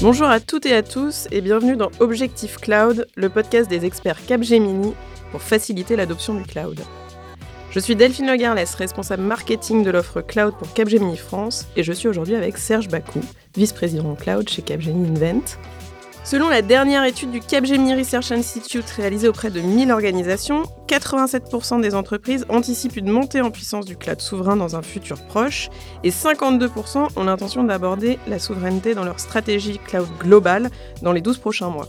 Bonjour à toutes et à tous et bienvenue dans Objectif Cloud, le podcast des experts Capgemini pour faciliter l'adoption du cloud. Je suis Delphine Legarles, responsable marketing de l'offre cloud pour Capgemini France et je suis aujourd'hui avec Serge Bakou, vice-président cloud chez Capgemini Invent. Selon la dernière étude du Capgemini Research Institute réalisée auprès de 1000 organisations, 87% des entreprises anticipent une montée en puissance du cloud souverain dans un futur proche et 52% ont l'intention d'aborder la souveraineté dans leur stratégie cloud globale dans les 12 prochains mois.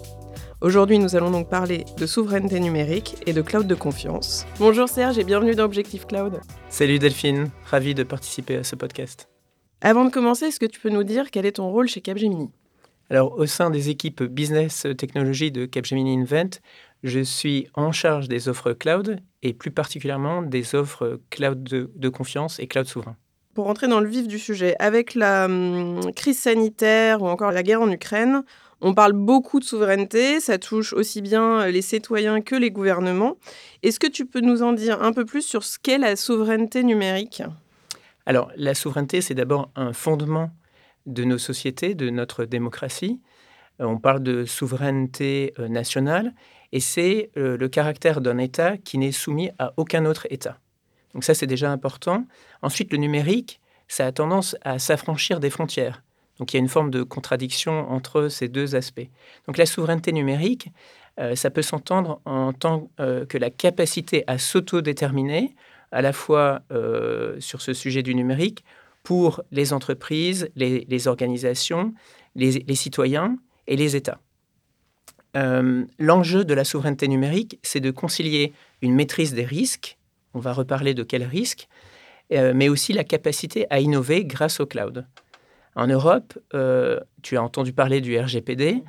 Aujourd'hui, nous allons donc parler de souveraineté numérique et de cloud de confiance. Bonjour Serge et bienvenue dans Objectif Cloud. Salut Delphine, ravi de participer à ce podcast. Avant de commencer, est-ce que tu peux nous dire quel est ton rôle chez Capgemini alors, au sein des équipes business technologie de Capgemini Invent, je suis en charge des offres cloud et plus particulièrement des offres cloud de, confiance et cloud souverain. Pour entrer dans le vif du sujet, avec la hum, crise sanitaire ou encore la guerre en Ukraine, on parle beaucoup de souveraineté, ça touche aussi bien les citoyens que les gouvernements. Est-ce que tu peux nous en dire un peu plus sur ce qu'est la souveraineté numérique? Alors, la souveraineté, c'est d'abord un fondement de nos sociétés, de notre démocratie. Euh, on parle de souveraineté euh, nationale et c'est euh, le caractère d'un État qui n'est soumis à aucun autre État. Donc ça, c'est déjà important. Ensuite, le numérique, ça a tendance à s'affranchir des frontières. Donc il y a une forme de contradiction entre ces deux aspects. Donc la souveraineté numérique, ça peut s'entendre en tant que la capacité à s'autodéterminer, à la fois sur ce sujet du numérique, pour les entreprises, les, organisations, les, citoyens et les États. Euh, l'enjeu de la souveraineté numérique, c'est de concilier une maîtrise des risques, on va reparler de quels risques, euh, mais aussi la capacité à innover grâce au cloud. En Europe, euh, tu as entendu parler du RGPD.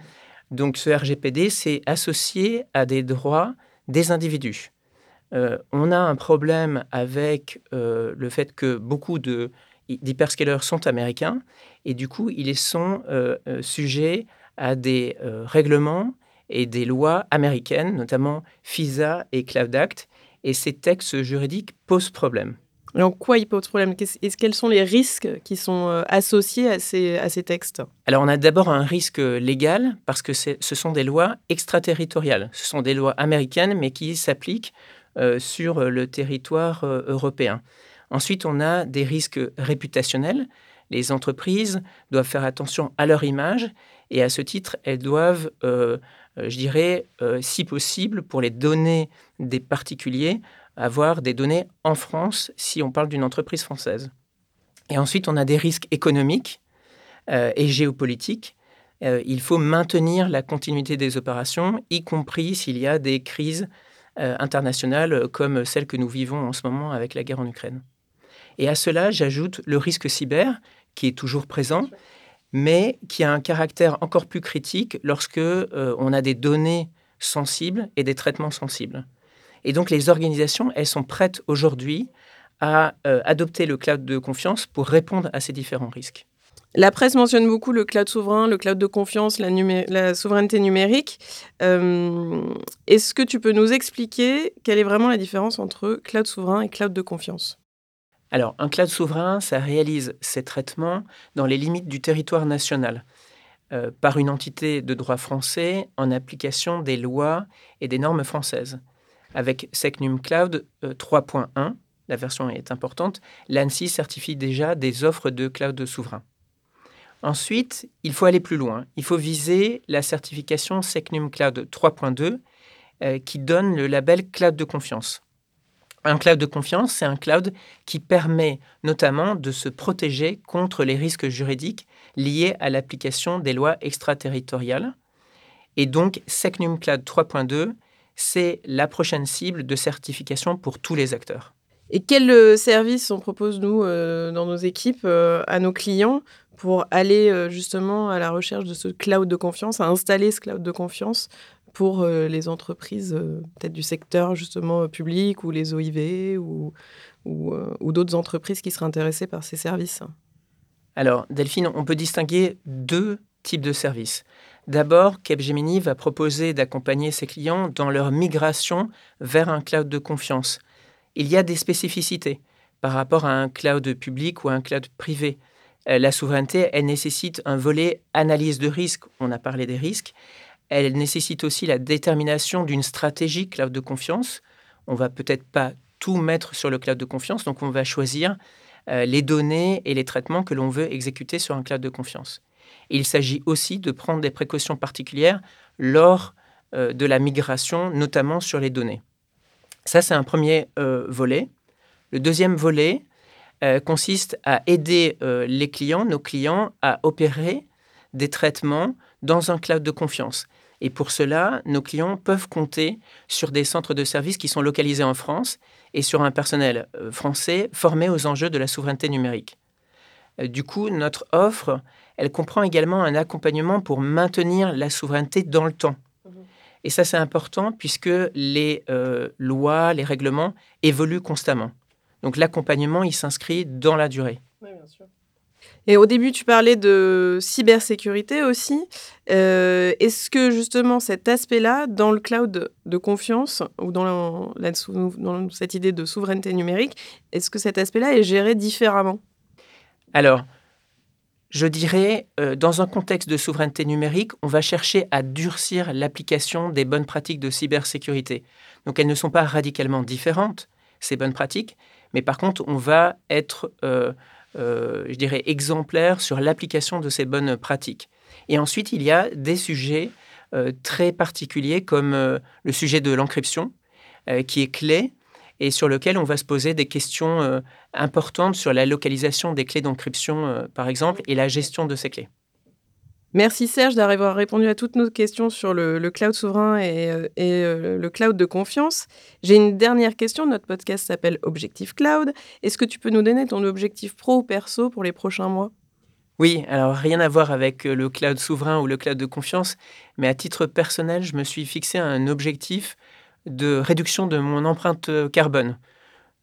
Donc ce RGPD, c'est associé à des droits des individus. on a un problème avec le fait que beaucoup de d'hyperscalers sont américains et du coup, ils sont euh, euh, sujets à des euh, règlements et des lois américaines, notamment FISA et Cloud Act, et ces textes juridiques posent problème. En quoi ils posent problème? Est-ce Quels sont les risques qui sont associés à ces, à ces textes? Alors, on a d'abord un risque légal parce que ce sont des lois extraterritoriales. Ce sont des lois américaines, mais qui s'appliquent sur le territoire européen. Ensuite, on a des risques réputationnels. Les entreprises doivent faire attention à leur image et à ce titre, elles doivent, euh, euh, je dirais, euh, si possible, pour les données des particuliers, avoir des données en France si on parle d'une entreprise française. Et ensuite, on a des risques économiques et géopolitiques. il faut maintenir la continuité des opérations, y compris s'il y a des crises internationales comme celle que nous vivons en ce moment avec la guerre en Ukraine. Et à cela, j'ajoute le risque cyber, qui est toujours présent, mais qui a un caractère encore plus critique lorsque euh, on a des données sensibles et des traitements sensibles. Et donc les organisations, elles sont prêtes aujourd'hui à euh, adopter le cloud de confiance pour répondre à ces différents risques. La presse mentionne beaucoup le cloud souverain, le cloud de confiance, la, souveraineté numérique. Euh, est-ce que tu peux nous expliquer quelle est vraiment la différence entre cloud souverain et cloud de confiance? Alors, un cloud souverain, ça réalise ces traitements dans les limites du territoire national, euh, par une entité de droit français en application des lois et des normes françaises. Avec Secnum Cloud 3.1, euh, la version est importante, l'ANSI certifie déjà des offres de cloud souverain. Ensuite, il faut aller plus loin. Il faut viser la certification Secnum Cloud 3.2 euh, qui donne le label cloud de confiance. Un cloud de confiance, c'est un cloud qui permet notamment de se protéger contre les risques juridiques liés à l'application des lois extraterritoriales. Et donc, Secnum Cloud 3.2, c'est la prochaine cible de certification pour tous les acteurs. Et quels euh, services on propose, nous, euh, dans nos équipes, euh, à nos clients pour aller justement à la recherche de ce cloud de confiance, à installer ce cloud de confiance pour euh, les entreprises, euh, peut-être du secteur justement euh, public ou les OIV ou, ou, d'autres entreprises qui seraient intéressées par ces services Alors, Delphine, on peut distinguer deux types de services. D'abord, Capgemini va proposer d'accompagner ses clients dans leur migration vers un cloud de confiance. Il y a des spécificités par rapport à un cloud public ou un cloud privé. La souveraineté, elle nécessite un volet analyse de risque. On a parlé des risques. Elle nécessite aussi la détermination d'une stratégie cloud de confiance. On va peut-être pas tout mettre sur le cloud de confiance, donc on va choisir euh, les données et les traitements que l'on veut exécuter sur un cloud de confiance. il s'agit aussi de prendre des précautions particulières lors euh, de la migration, notamment sur les données. Ça, c'est un premier volet. Le deuxième volet euh, consiste à aider euh, les clients, nos clients, à opérer des traitements dans un cloud de confiance. Et pour cela, nos clients peuvent compter sur des centres de services qui sont localisés en France et sur un personnel euh, français formé aux enjeux de la souveraineté numérique. Du coup, notre offre, elle comprend également un accompagnement pour maintenir la souveraineté dans le temps. Et ça, c'est important puisque les lois, les règlements évoluent constamment. Donc l'accompagnement, il s'inscrit dans la durée. Oui, bien sûr. Et au début, tu parlais de cybersécurité aussi. Euh, est-ce que justement cet aspect-là, dans le cloud de confiance ou dans, cette idée de souveraineté numérique, est-ce que cet aspect-là est géré différemment? Alors, je dirais, euh, dans un contexte de souveraineté numérique, on va chercher à durcir l'application des bonnes pratiques de cybersécurité. Donc elles ne sont pas radicalement différentes, ces bonnes pratiques, mais par contre, on va être, euh, je dirais, exemplaire sur l'application de ces bonnes pratiques. Et ensuite, il y a des sujets euh, très particuliers comme le sujet de l'encryption, qui est clé et sur lequel on va se poser des questions importantes sur la localisation des clés d'encryption, par exemple, et la gestion de ces clés. Merci Serge d'avoir répondu à toutes nos questions sur le, cloud souverain et, euh, euh, le cloud de confiance. J'ai une dernière question. Notre podcast s'appelle Objectif Cloud. Est-ce que tu peux nous donner ton objectif pro ou perso pour les prochains mois? Oui, alors rien à voir avec euh, le cloud souverain ou le cloud de confiance, mais à titre personnel, je me suis fixé un objectif de réduction de mon empreinte carbone.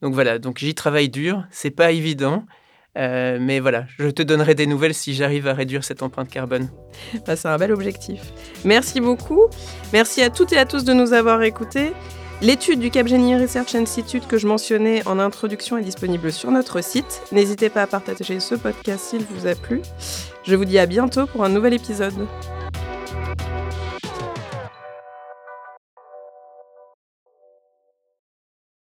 Donc voilà, donc j'y travaille dur, c'est pas évident, euh, mais voilà, je te donnerai des nouvelles si j'arrive à réduire cette empreinte carbone. Bah, c'est un bel objectif. Merci beaucoup. Merci à toutes et à tous de nous avoir écoutés. L'étude du Capgemini Research Institute que je mentionnais en introduction est disponible sur notre site. N'hésitez pas à partager ce podcast s'il vous a plu. Je vous dis à bientôt pour un nouvel épisode.